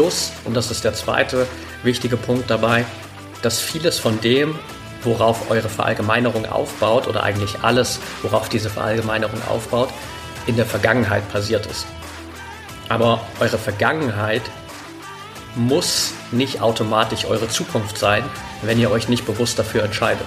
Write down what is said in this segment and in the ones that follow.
Plus, und das ist der zweite wichtige Punkt dabei, dass vieles von dem, worauf eure Verallgemeinerung aufbaut, oder eigentlich alles, worauf diese Verallgemeinerung aufbaut, in der Vergangenheit passiert ist. Aber eure Vergangenheit muss nicht automatisch eure Zukunft sein, wenn ihr euch nicht bewusst dafür entscheidet.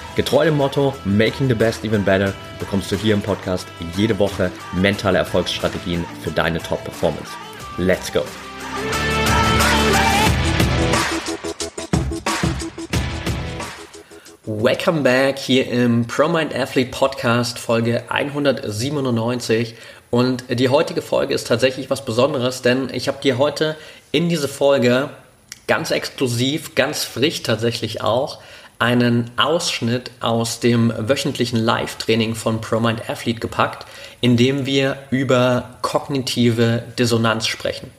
Getreu dem Motto Making the Best Even Better bekommst du hier im Podcast jede Woche mentale Erfolgsstrategien für deine Top-Performance. Let's go! Welcome back hier im ProMind Athlete Podcast Folge 197 und die heutige Folge ist tatsächlich was Besonderes, denn ich habe dir heute in diese Folge ganz exklusiv, ganz frisch tatsächlich auch einen Ausschnitt aus dem wöchentlichen Live-Training von ProMind Athlete gepackt, in dem wir über kognitive Dissonanz sprechen.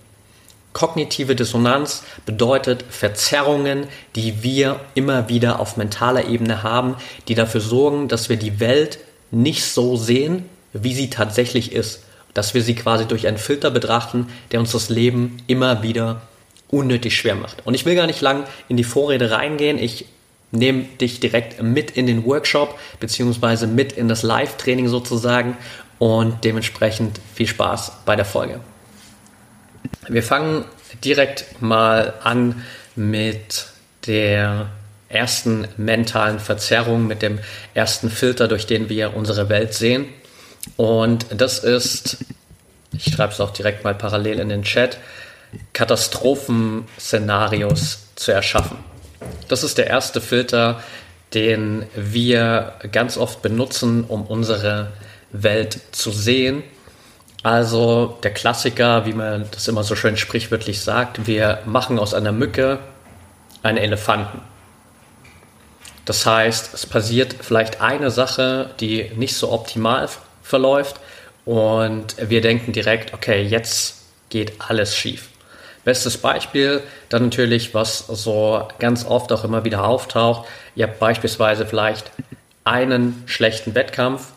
Kognitive Dissonanz bedeutet Verzerrungen, die wir immer wieder auf mentaler Ebene haben, die dafür sorgen, dass wir die Welt nicht so sehen, wie sie tatsächlich ist. Dass wir sie quasi durch einen Filter betrachten, der uns das Leben immer wieder unnötig schwer macht. Und ich will gar nicht lang in die Vorrede reingehen. Ich nehme dich direkt mit in den Workshop beziehungsweise mit in das Live-Training sozusagen und dementsprechend viel Spaß bei der Folge. Wir fangen direkt mal an mit der ersten mentalen Verzerrung, mit dem ersten Filter, durch den wir unsere Welt sehen. Und das ist, ich schreibe es auch direkt mal parallel in den Chat, Katastrophenszenarios zu erschaffen. Das ist der erste Filter, den wir ganz oft benutzen, um unsere Welt zu sehen. Also der Klassiker, wie man das immer so schön sprichwörtlich sagt, wir machen aus einer Mücke einen Elefanten. Das heißt, es passiert vielleicht eine Sache, die nicht so optimal verläuft und wir denken direkt, okay, jetzt geht alles schief. Bestes Beispiel dann natürlich, was so ganz oft auch immer wieder auftaucht. Ihr habt beispielsweise vielleicht einen schlechten Wettkampf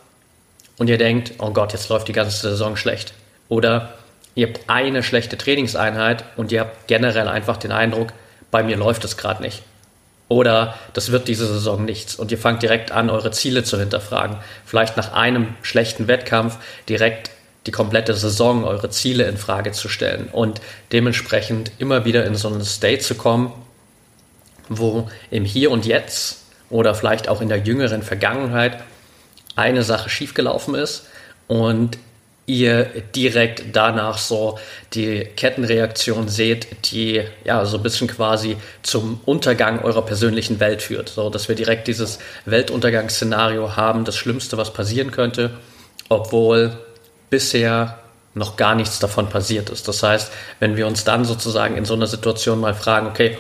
und ihr denkt, oh Gott, jetzt läuft die ganze Saison schlecht. Oder ihr habt eine schlechte Trainingseinheit und ihr habt generell einfach den Eindruck, bei mir läuft es gerade nicht. Oder das wird diese Saison nichts und ihr fangt direkt an, eure Ziele zu hinterfragen. Vielleicht nach einem schlechten Wettkampf direkt die komplette Saison, eure Ziele in Frage zu stellen und dementsprechend immer wieder in so einen State zu kommen, wo im Hier und Jetzt oder vielleicht auch in der jüngeren Vergangenheit eine Sache schiefgelaufen ist und ihr direkt danach so die Kettenreaktion seht, die ja so ein bisschen quasi zum Untergang eurer persönlichen Welt führt. So, dass wir direkt dieses Weltuntergangsszenario haben, das Schlimmste, was passieren könnte, obwohl bisher noch gar nichts davon passiert ist. Das heißt, wenn wir uns dann sozusagen in so einer Situation mal fragen, okay,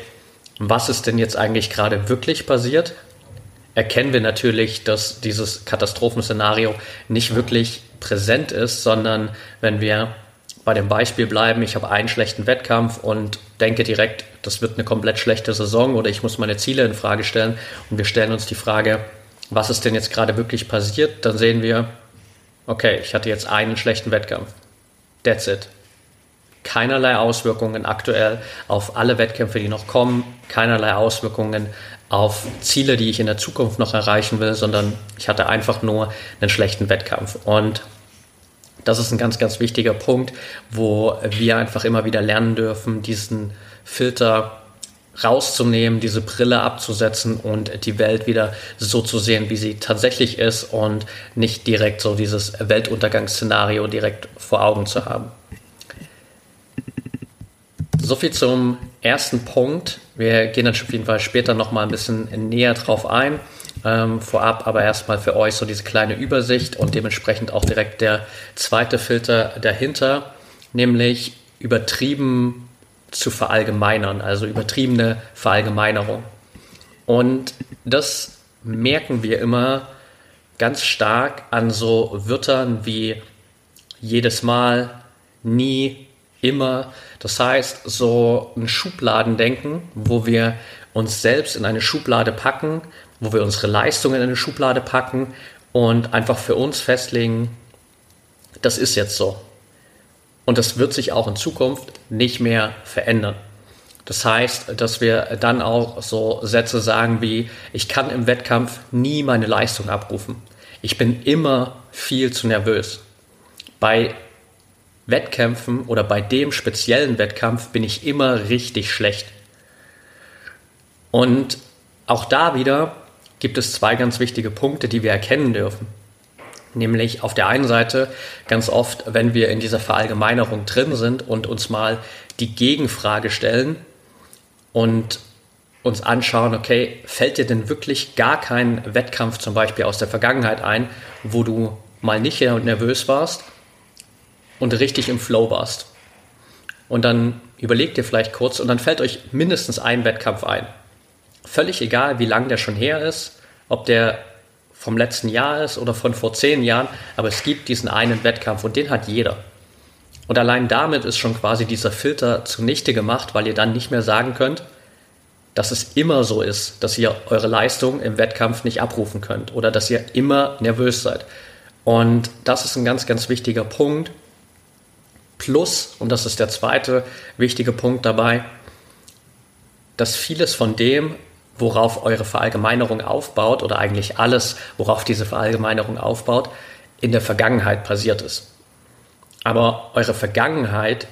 was ist denn jetzt eigentlich gerade wirklich passiert, erkennen wir natürlich, dass dieses Katastrophenszenario nicht wirklich präsent ist, sondern wenn wir bei dem Beispiel bleiben, ich habe einen schlechten Wettkampf und denke direkt, das wird eine komplett schlechte Saison oder ich muss meine Ziele in Frage stellen und wir stellen uns die Frage, was ist denn jetzt gerade wirklich passiert, dann sehen wir, okay, ich hatte jetzt einen schlechten Wettkampf. That's it. Keinerlei Auswirkungen aktuell auf alle Wettkämpfe, die noch kommen, keinerlei Auswirkungen auf Ziele, die ich in der Zukunft noch erreichen will, sondern ich hatte einfach nur einen schlechten Wettkampf. Und das ist ein ganz, ganz wichtiger Punkt, wo wir einfach immer wieder lernen dürfen, diesen Filter rauszunehmen, diese Brille abzusetzen und die Welt wieder so zu sehen, wie sie tatsächlich ist und nicht direkt so dieses Weltuntergangsszenario direkt vor Augen zu haben. So viel zum ersten Punkt. Wir gehen dann auf jeden Fall später nochmal ein bisschen näher drauf ein. Ähm, vorab aber erstmal für euch so diese kleine Übersicht und dementsprechend auch direkt der zweite Filter dahinter nämlich übertrieben zu verallgemeinern, also übertriebene Verallgemeinerung. Und das merken wir immer ganz stark an so Wörtern wie jedes Mal, nie, immer. Das heißt, so ein Schubladendenken, wo wir uns selbst in eine Schublade packen, wo wir unsere Leistungen in eine Schublade packen und einfach für uns festlegen, das ist jetzt so. Und das wird sich auch in Zukunft nicht mehr verändern. Das heißt, dass wir dann auch so Sätze sagen wie, ich kann im Wettkampf nie meine Leistung abrufen. Ich bin immer viel zu nervös. Bei Wettkämpfen oder bei dem speziellen Wettkampf bin ich immer richtig schlecht. Und auch da wieder gibt es zwei ganz wichtige Punkte, die wir erkennen dürfen. Nämlich auf der einen Seite ganz oft, wenn wir in dieser Verallgemeinerung drin sind und uns mal die Gegenfrage stellen und uns anschauen, okay, fällt dir denn wirklich gar kein Wettkampf zum Beispiel aus der Vergangenheit ein, wo du mal nicht nervös warst und richtig im Flow warst? Und dann überlegt ihr vielleicht kurz und dann fällt euch mindestens ein Wettkampf ein. Völlig egal, wie lang der schon her ist, ob der vom letzten Jahr ist oder von vor zehn Jahren, aber es gibt diesen einen Wettkampf und den hat jeder. Und allein damit ist schon quasi dieser Filter zunichte gemacht, weil ihr dann nicht mehr sagen könnt, dass es immer so ist, dass ihr eure Leistung im Wettkampf nicht abrufen könnt oder dass ihr immer nervös seid. Und das ist ein ganz, ganz wichtiger Punkt. Plus, und das ist der zweite wichtige Punkt dabei, dass vieles von dem, worauf eure Verallgemeinerung aufbaut oder eigentlich alles, worauf diese Verallgemeinerung aufbaut, in der Vergangenheit passiert ist. Aber eure Vergangenheit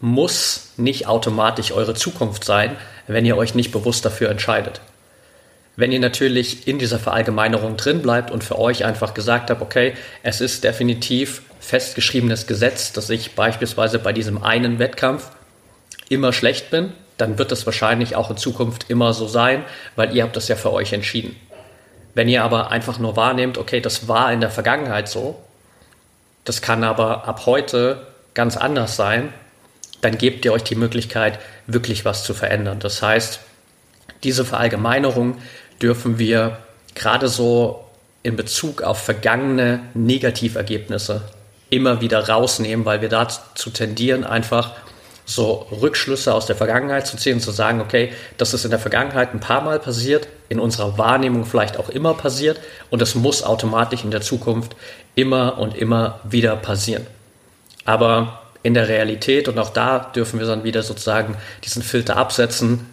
muss nicht automatisch eure Zukunft sein, wenn ihr euch nicht bewusst dafür entscheidet. Wenn ihr natürlich in dieser Verallgemeinerung drin bleibt und für euch einfach gesagt habt, okay, es ist definitiv festgeschriebenes Gesetz, dass ich beispielsweise bei diesem einen Wettkampf immer schlecht bin, dann wird das wahrscheinlich auch in Zukunft immer so sein, weil ihr habt das ja für euch entschieden. Wenn ihr aber einfach nur wahrnehmt, okay, das war in der Vergangenheit so, das kann aber ab heute ganz anders sein, dann gebt ihr euch die Möglichkeit, wirklich was zu verändern. Das heißt, diese Verallgemeinerung dürfen wir gerade so in Bezug auf vergangene Negativergebnisse immer wieder rausnehmen, weil wir dazu tendieren, einfach so Rückschlüsse aus der Vergangenheit zu ziehen und zu sagen, okay, das ist in der Vergangenheit ein paar Mal passiert, in unserer Wahrnehmung vielleicht auch immer passiert und es muss automatisch in der Zukunft immer und immer wieder passieren. Aber in der Realität, und auch da dürfen wir dann wieder sozusagen diesen Filter absetzen,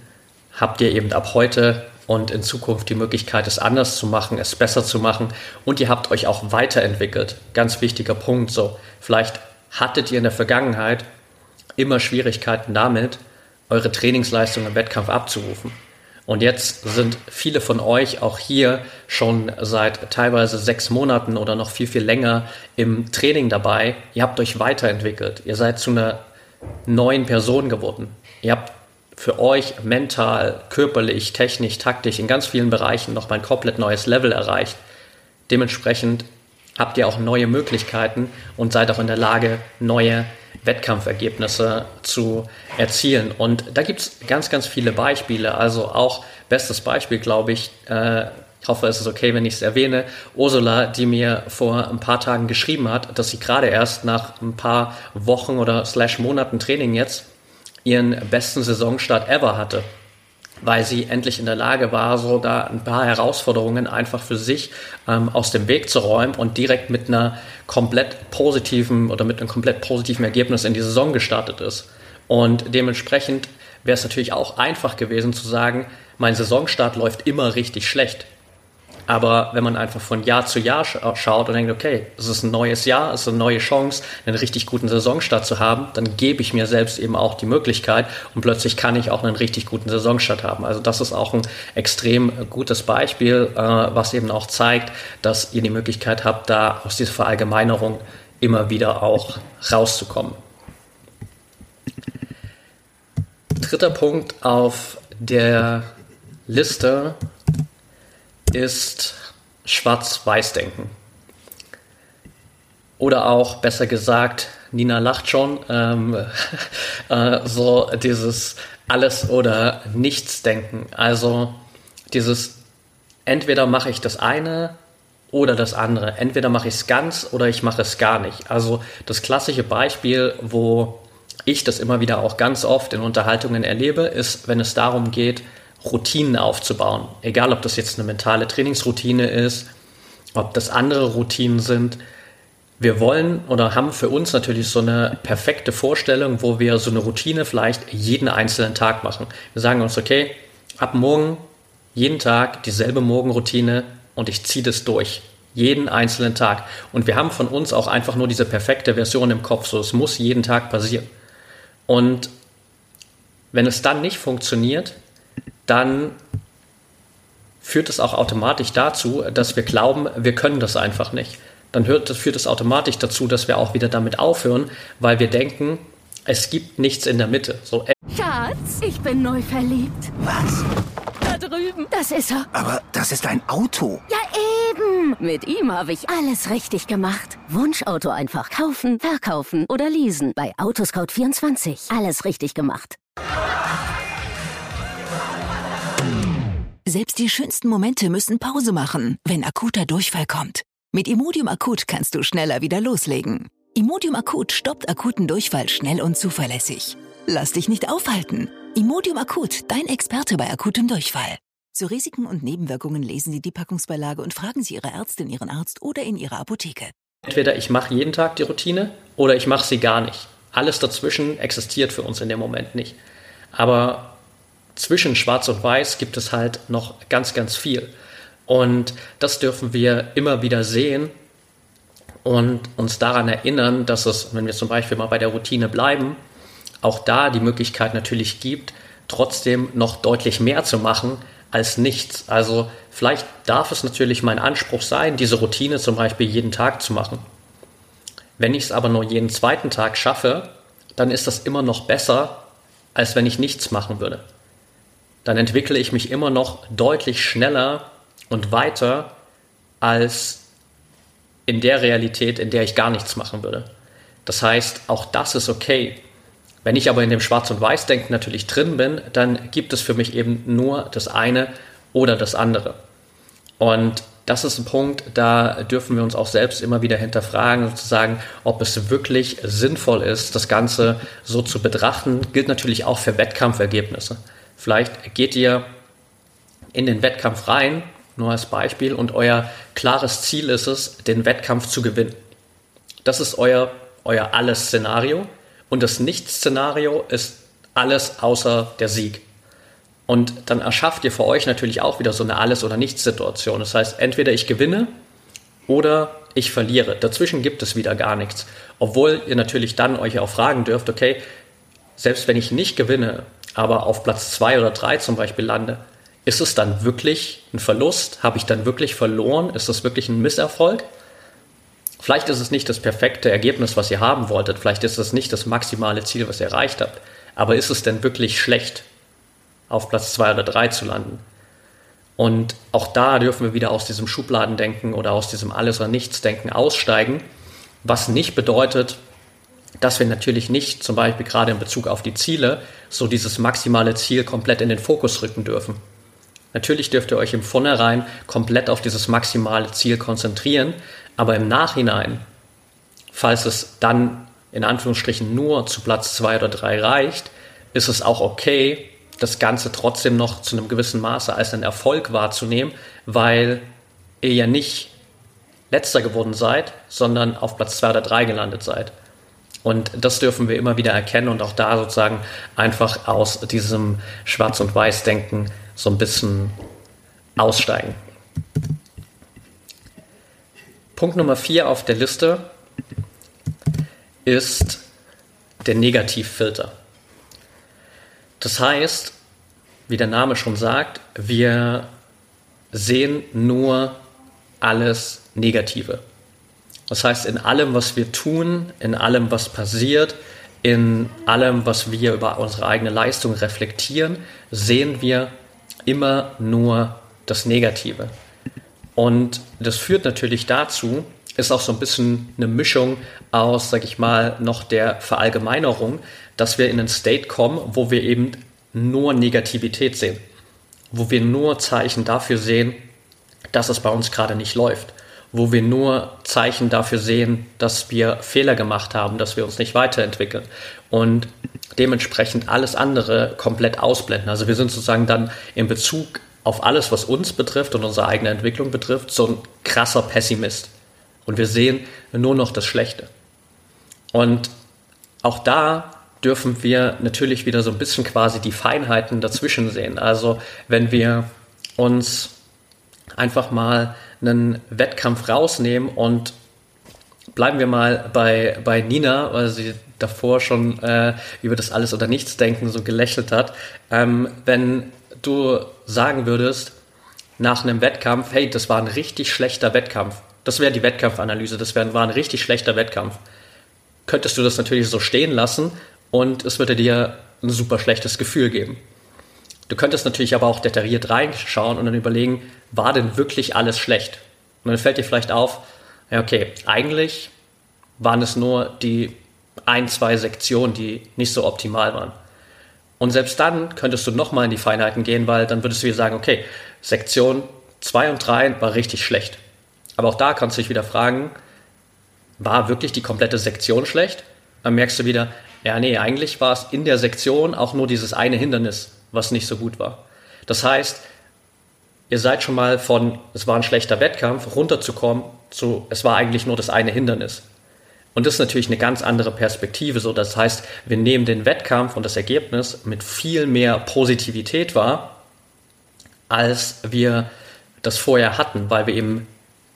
habt ihr eben ab heute und in Zukunft die Möglichkeit, es anders zu machen, es besser zu machen und ihr habt euch auch weiterentwickelt. Ganz wichtiger Punkt. So, vielleicht hattet ihr in der Vergangenheit immer Schwierigkeiten damit, eure Trainingsleistung im Wettkampf abzurufen. Und jetzt sind viele von euch auch hier schon seit teilweise sechs Monaten oder noch viel, viel länger im Training dabei. Ihr habt euch weiterentwickelt. Ihr seid zu einer neuen Person geworden. Ihr habt für euch mental, körperlich, technisch, taktisch in ganz vielen Bereichen noch mal ein komplett neues Level erreicht. Dementsprechend habt ihr auch neue Möglichkeiten und seid auch in der Lage, neue Wettkampfergebnisse zu erzielen. Und da gibt es ganz, ganz viele Beispiele. Also auch bestes Beispiel, glaube ich, äh, ich hoffe, es ist okay, wenn ich es erwähne, Ursula, die mir vor ein paar Tagen geschrieben hat, dass sie gerade erst nach ein paar Wochen oder slash Monaten Training jetzt ihren besten Saisonstart ever hatte weil sie endlich in der Lage war, so da ein paar Herausforderungen einfach für sich ähm, aus dem Weg zu räumen und direkt mit einer komplett positiven oder mit einem komplett positiven Ergebnis in die Saison gestartet ist. Und dementsprechend wäre es natürlich auch einfach gewesen zu sagen, mein Saisonstart läuft immer richtig schlecht. Aber wenn man einfach von Jahr zu Jahr schaut und denkt, okay, es ist ein neues Jahr, es ist eine neue Chance, einen richtig guten Saisonstart zu haben, dann gebe ich mir selbst eben auch die Möglichkeit und plötzlich kann ich auch einen richtig guten Saisonstart haben. Also das ist auch ein extrem gutes Beispiel, äh, was eben auch zeigt, dass ihr die Möglichkeit habt, da aus dieser Verallgemeinerung immer wieder auch rauszukommen. Dritter Punkt auf der Liste ist Schwarz-Weiß-Denken. Oder auch besser gesagt, Nina lacht schon, ähm, äh, so dieses alles oder nichts denken. Also dieses entweder mache ich das eine oder das andere. Entweder mache ich es ganz oder ich mache es gar nicht. Also das klassische Beispiel, wo ich das immer wieder auch ganz oft in Unterhaltungen erlebe, ist, wenn es darum geht, Routinen aufzubauen. Egal, ob das jetzt eine mentale Trainingsroutine ist, ob das andere Routinen sind. Wir wollen oder haben für uns natürlich so eine perfekte Vorstellung, wo wir so eine Routine vielleicht jeden einzelnen Tag machen. Wir sagen uns, okay, ab morgen jeden Tag dieselbe Morgenroutine und ich ziehe das durch. Jeden einzelnen Tag. Und wir haben von uns auch einfach nur diese perfekte Version im Kopf. So, es muss jeden Tag passieren. Und wenn es dann nicht funktioniert, dann führt es auch automatisch dazu, dass wir glauben, wir können das einfach nicht. Dann führt es automatisch dazu, dass wir auch wieder damit aufhören, weil wir denken, es gibt nichts in der Mitte. So, Schatz, ich bin neu verliebt. Was? Da drüben. Das ist er. Aber das ist ein Auto. Ja, eben. Mit ihm habe ich alles richtig gemacht. Wunschauto einfach kaufen, verkaufen oder leasen. Bei Autoscout24. Alles richtig gemacht. Selbst die schönsten Momente müssen Pause machen, wenn akuter Durchfall kommt. Mit Imodium Akut kannst du schneller wieder loslegen. Imodium Akut stoppt akuten Durchfall schnell und zuverlässig. Lass dich nicht aufhalten. Imodium Akut, dein Experte bei akutem Durchfall. Zu Risiken und Nebenwirkungen lesen Sie die Packungsbeilage und fragen Sie Ihre Ärztin, Ihren Arzt oder in Ihrer Apotheke. Entweder ich mache jeden Tag die Routine oder ich mache sie gar nicht. Alles dazwischen existiert für uns in dem Moment nicht. Aber zwischen Schwarz und Weiß gibt es halt noch ganz, ganz viel. Und das dürfen wir immer wieder sehen und uns daran erinnern, dass es, wenn wir zum Beispiel mal bei der Routine bleiben, auch da die Möglichkeit natürlich gibt, trotzdem noch deutlich mehr zu machen als nichts. Also vielleicht darf es natürlich mein Anspruch sein, diese Routine zum Beispiel jeden Tag zu machen. Wenn ich es aber nur jeden zweiten Tag schaffe, dann ist das immer noch besser, als wenn ich nichts machen würde dann entwickle ich mich immer noch deutlich schneller und weiter als in der Realität, in der ich gar nichts machen würde. Das heißt, auch das ist okay. Wenn ich aber in dem Schwarz- und Weiß-Denken natürlich drin bin, dann gibt es für mich eben nur das eine oder das andere. Und das ist ein Punkt, da dürfen wir uns auch selbst immer wieder hinterfragen, sozusagen, ob es wirklich sinnvoll ist, das Ganze so zu betrachten. Gilt natürlich auch für Wettkampfergebnisse. Vielleicht geht ihr in den Wettkampf rein, nur als Beispiel, und euer klares Ziel ist es, den Wettkampf zu gewinnen. Das ist euer, euer Alles-Szenario. Und das Nicht-Szenario ist alles außer der Sieg. Und dann erschafft ihr für euch natürlich auch wieder so eine Alles- oder Nichts-Situation. Das heißt, entweder ich gewinne oder ich verliere. Dazwischen gibt es wieder gar nichts. Obwohl ihr natürlich dann euch auch fragen dürft, okay, selbst wenn ich nicht gewinne, aber auf Platz zwei oder drei zum Beispiel lande, ist es dann wirklich ein Verlust? Habe ich dann wirklich verloren? Ist das wirklich ein Misserfolg? Vielleicht ist es nicht das perfekte Ergebnis, was ihr haben wolltet. Vielleicht ist es nicht das maximale Ziel, was ihr erreicht habt. Aber ist es denn wirklich schlecht, auf Platz zwei oder drei zu landen? Und auch da dürfen wir wieder aus diesem Schubladendenken oder aus diesem Alles- oder Nichts-Denken aussteigen, was nicht bedeutet, dass wir natürlich nicht, zum Beispiel gerade in Bezug auf die Ziele, so dieses maximale Ziel komplett in den Fokus rücken dürfen. Natürlich dürft ihr euch im Vornherein komplett auf dieses maximale Ziel konzentrieren, aber im Nachhinein, falls es dann in Anführungsstrichen nur zu Platz zwei oder drei reicht, ist es auch okay, das Ganze trotzdem noch zu einem gewissen Maße als einen Erfolg wahrzunehmen, weil ihr ja nicht letzter geworden seid, sondern auf Platz zwei oder drei gelandet seid. Und das dürfen wir immer wieder erkennen und auch da sozusagen einfach aus diesem Schwarz- und Weiß-Denken so ein bisschen aussteigen. Punkt Nummer vier auf der Liste ist der Negativfilter. Das heißt, wie der Name schon sagt, wir sehen nur alles Negative. Das heißt, in allem, was wir tun, in allem, was passiert, in allem, was wir über unsere eigene Leistung reflektieren, sehen wir immer nur das Negative. Und das führt natürlich dazu, ist auch so ein bisschen eine Mischung aus, sag ich mal, noch der Verallgemeinerung, dass wir in einen State kommen, wo wir eben nur Negativität sehen, wo wir nur Zeichen dafür sehen, dass es bei uns gerade nicht läuft, wo wir nur Zeichen dafür sehen, dass wir Fehler gemacht haben, dass wir uns nicht weiterentwickeln und dementsprechend alles andere komplett ausblenden. Also wir sind sozusagen dann in Bezug auf alles, was uns betrifft und unsere eigene Entwicklung betrifft, so ein krasser Pessimist. Und wir sehen nur noch das Schlechte. Und auch da dürfen wir natürlich wieder so ein bisschen quasi die Feinheiten dazwischen sehen. Also wenn wir uns einfach mal einen Wettkampf rausnehmen und bleiben wir mal bei, bei Nina, weil sie davor schon äh, über das Alles oder Nichts denken so gelächelt hat. Ähm, wenn du sagen würdest, nach einem Wettkampf, hey, das war ein richtig schlechter Wettkampf, das wäre die Wettkampfanalyse. Das wär, war ein richtig schlechter Wettkampf. Könntest du das natürlich so stehen lassen und es würde dir ein super schlechtes Gefühl geben. Du könntest natürlich aber auch detailliert reinschauen und dann überlegen, war denn wirklich alles schlecht? Und dann fällt dir vielleicht auf, ja, okay, eigentlich waren es nur die ein, zwei Sektionen, die nicht so optimal waren. Und selbst dann könntest du nochmal in die Feinheiten gehen, weil dann würdest du wieder sagen, okay, Sektion 2 und 3 war richtig schlecht. Aber auch da kannst du dich wieder fragen, war wirklich die komplette Sektion schlecht? Dann merkst du wieder, ja, nee, eigentlich war es in der Sektion auch nur dieses eine Hindernis, was nicht so gut war. Das heißt, ihr seid schon mal von, es war ein schlechter Wettkampf, runterzukommen zu, es war eigentlich nur das eine Hindernis. Und das ist natürlich eine ganz andere Perspektive. So, das heißt, wir nehmen den Wettkampf und das Ergebnis mit viel mehr Positivität wahr, als wir das vorher hatten, weil wir eben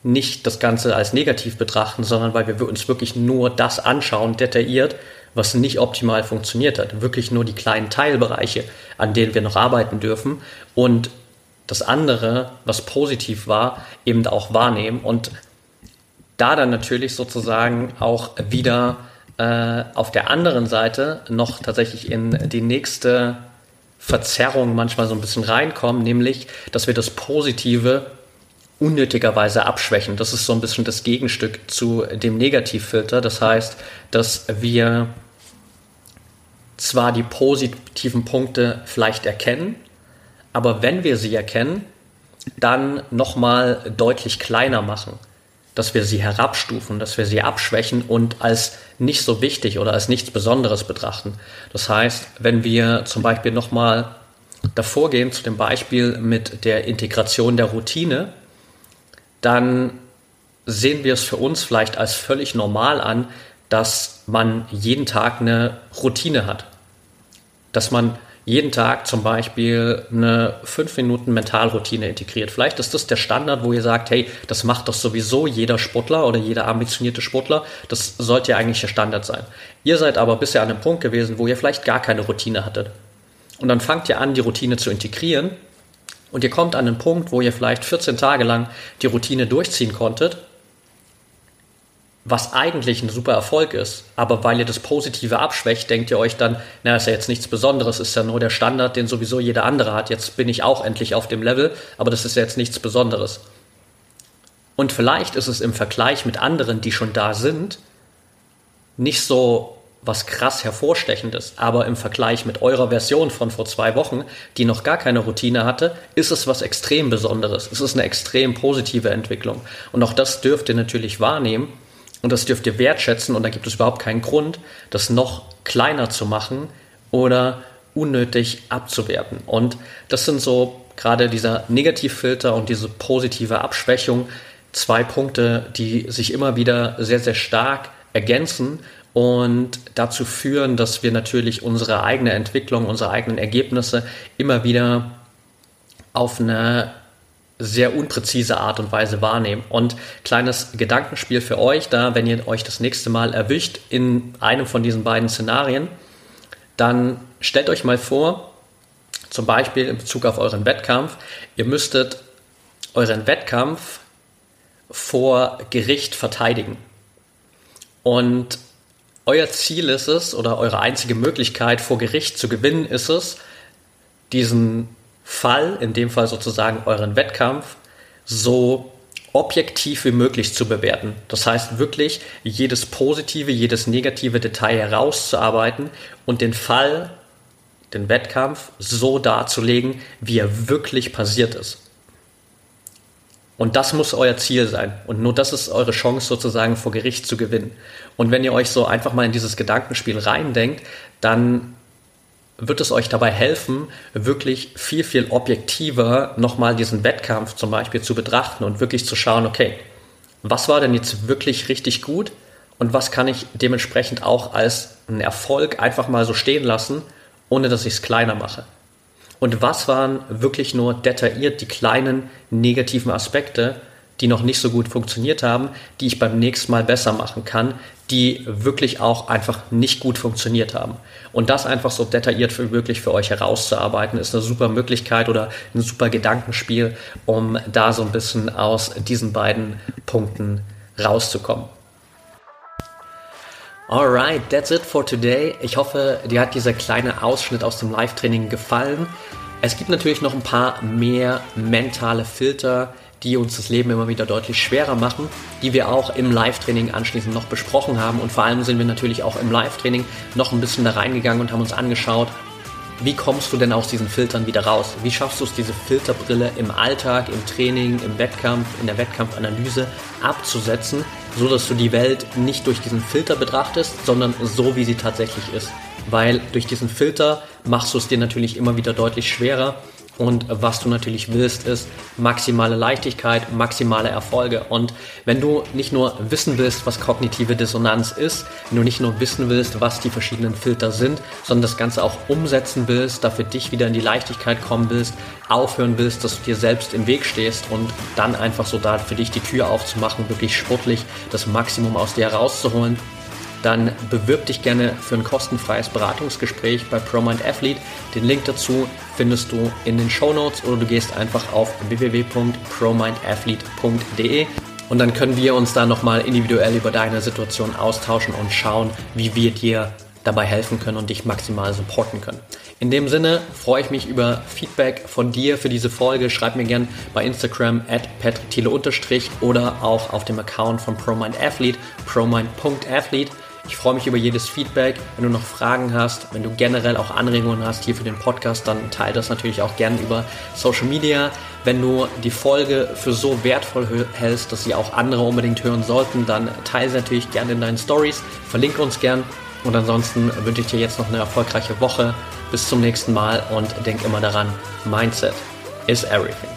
nicht das Ganze als negativ betrachten, sondern weil wir uns wirklich nur das anschauen, detailliert, was nicht optimal funktioniert hat. Wirklich nur die kleinen Teilbereiche, an denen wir noch arbeiten dürfen und das andere, was positiv war, eben auch wahrnehmen und da dann natürlich sozusagen auch wieder äh, auf der anderen Seite noch tatsächlich in die nächste Verzerrung manchmal so ein bisschen reinkommen, nämlich, dass wir das Positive unnötigerweise abschwächen. Das ist so ein bisschen das Gegenstück zu dem Negativfilter. Das heißt, dass wir zwar die positiven Punkte vielleicht erkennen, aber wenn wir sie erkennen, dann nochmal deutlich kleiner machen, dass wir sie herabstufen, dass wir sie abschwächen und als nicht so wichtig oder als nichts Besonderes betrachten. Das heißt, wenn wir zum Beispiel nochmal davor gehen zu dem Beispiel mit der Integration der Routine, dann sehen wir es für uns vielleicht als völlig normal an, dass man jeden Tag eine Routine hat. Dass man jeden Tag zum Beispiel eine 5 Minuten Mentalroutine integriert. Vielleicht ist das der Standard, wo ihr sagt, hey, das macht doch sowieso jeder Sportler oder jeder ambitionierte Sportler. Das sollte ja eigentlich der Standard sein. Ihr seid aber bisher an einem Punkt gewesen, wo ihr vielleicht gar keine Routine hattet. Und dann fangt ihr an, die Routine zu integrieren und ihr kommt an einen Punkt, wo ihr vielleicht 14 Tage lang die Routine durchziehen konntet, was eigentlich ein super Erfolg ist. Aber weil ihr das Positive abschwächt, denkt ihr euch dann, na, ist ja jetzt nichts Besonderes, ist ja nur der Standard, den sowieso jeder andere hat. Jetzt bin ich auch endlich auf dem Level, aber das ist ja jetzt nichts Besonderes. Und vielleicht ist es im Vergleich mit anderen, die schon da sind, nicht so was krass hervorstechendes. Aber im Vergleich mit eurer Version von vor zwei Wochen, die noch gar keine Routine hatte, ist es was extrem Besonderes. Es ist eine extrem positive Entwicklung. Und auch das dürft ihr natürlich wahrnehmen und das dürft ihr wertschätzen. Und da gibt es überhaupt keinen Grund, das noch kleiner zu machen oder unnötig abzuwerten. Und das sind so gerade dieser Negativfilter und diese positive Abschwächung zwei Punkte, die sich immer wieder sehr, sehr stark ergänzen und dazu führen, dass wir natürlich unsere eigene Entwicklung, unsere eigenen Ergebnisse immer wieder auf eine sehr unpräzise Art und Weise wahrnehmen. Und kleines Gedankenspiel für euch da, wenn ihr euch das nächste Mal erwischt in einem von diesen beiden Szenarien, dann stellt euch mal vor, zum Beispiel in Bezug auf euren Wettkampf, ihr müsstet euren Wettkampf vor Gericht verteidigen. Und euer Ziel ist es oder eure einzige Möglichkeit vor Gericht zu gewinnen ist es, diesen Fall, in dem Fall sozusagen euren Wettkampf, so objektiv wie möglich zu bewerten. Das heißt wirklich jedes positive, jedes negative Detail herauszuarbeiten und den Fall, den Wettkampf so darzulegen, wie er wirklich passiert ist. Und das muss euer Ziel sein. Und nur das ist eure Chance sozusagen vor Gericht zu gewinnen. Und wenn ihr euch so einfach mal in dieses Gedankenspiel reindenkt, dann wird es euch dabei helfen, wirklich viel, viel objektiver nochmal diesen Wettkampf zum Beispiel zu betrachten und wirklich zu schauen, okay, was war denn jetzt wirklich richtig gut und was kann ich dementsprechend auch als einen Erfolg einfach mal so stehen lassen, ohne dass ich es kleiner mache. Und was waren wirklich nur detailliert die kleinen negativen Aspekte, die noch nicht so gut funktioniert haben, die ich beim nächsten Mal besser machen kann, die wirklich auch einfach nicht gut funktioniert haben. Und das einfach so detailliert für wirklich für euch herauszuarbeiten, ist eine super Möglichkeit oder ein super Gedankenspiel, um da so ein bisschen aus diesen beiden Punkten rauszukommen. Alright, that's it for today. Ich hoffe, dir hat dieser kleine Ausschnitt aus dem Live-Training gefallen. Es gibt natürlich noch ein paar mehr mentale Filter, die uns das Leben immer wieder deutlich schwerer machen, die wir auch im Live-Training anschließend noch besprochen haben. Und vor allem sind wir natürlich auch im Live-Training noch ein bisschen da reingegangen und haben uns angeschaut, wie kommst du denn aus diesen Filtern wieder raus? Wie schaffst du es, diese Filterbrille im Alltag, im Training, im Wettkampf, in der Wettkampfanalyse abzusetzen, so dass du die Welt nicht durch diesen Filter betrachtest, sondern so, wie sie tatsächlich ist? Weil durch diesen Filter machst du es dir natürlich immer wieder deutlich schwerer und was du natürlich willst, ist maximale Leichtigkeit, maximale Erfolge. Und wenn du nicht nur wissen willst, was kognitive Dissonanz ist, wenn du nicht nur wissen willst, was die verschiedenen Filter sind, sondern das Ganze auch umsetzen willst, dafür dich wieder in die Leichtigkeit kommen willst, aufhören willst, dass du dir selbst im Weg stehst und dann einfach so da für dich die Tür aufzumachen, wirklich sportlich das Maximum aus dir herauszuholen, dann bewirb dich gerne für ein kostenfreies Beratungsgespräch bei ProMind Athlete. Den Link dazu findest du in den Show Notes oder du gehst einfach auf www.promindathlete.de und dann können wir uns da nochmal individuell über deine Situation austauschen und schauen, wie wir dir dabei helfen können und dich maximal supporten können. In dem Sinne freue ich mich über Feedback von dir für diese Folge. Schreib mir gerne bei Instagram at patrickthiele- oder auch auf dem Account von ProMind Athlete, promind.athlete. Ich freue mich über jedes Feedback. Wenn du noch Fragen hast, wenn du generell auch Anregungen hast hier für den Podcast, dann teile das natürlich auch gerne über Social Media. Wenn du die Folge für so wertvoll hältst, dass sie auch andere unbedingt hören sollten, dann teile sie natürlich gerne in deinen Stories. Verlinke uns gern. Und ansonsten wünsche ich dir jetzt noch eine erfolgreiche Woche. Bis zum nächsten Mal und denk immer daran, Mindset is everything.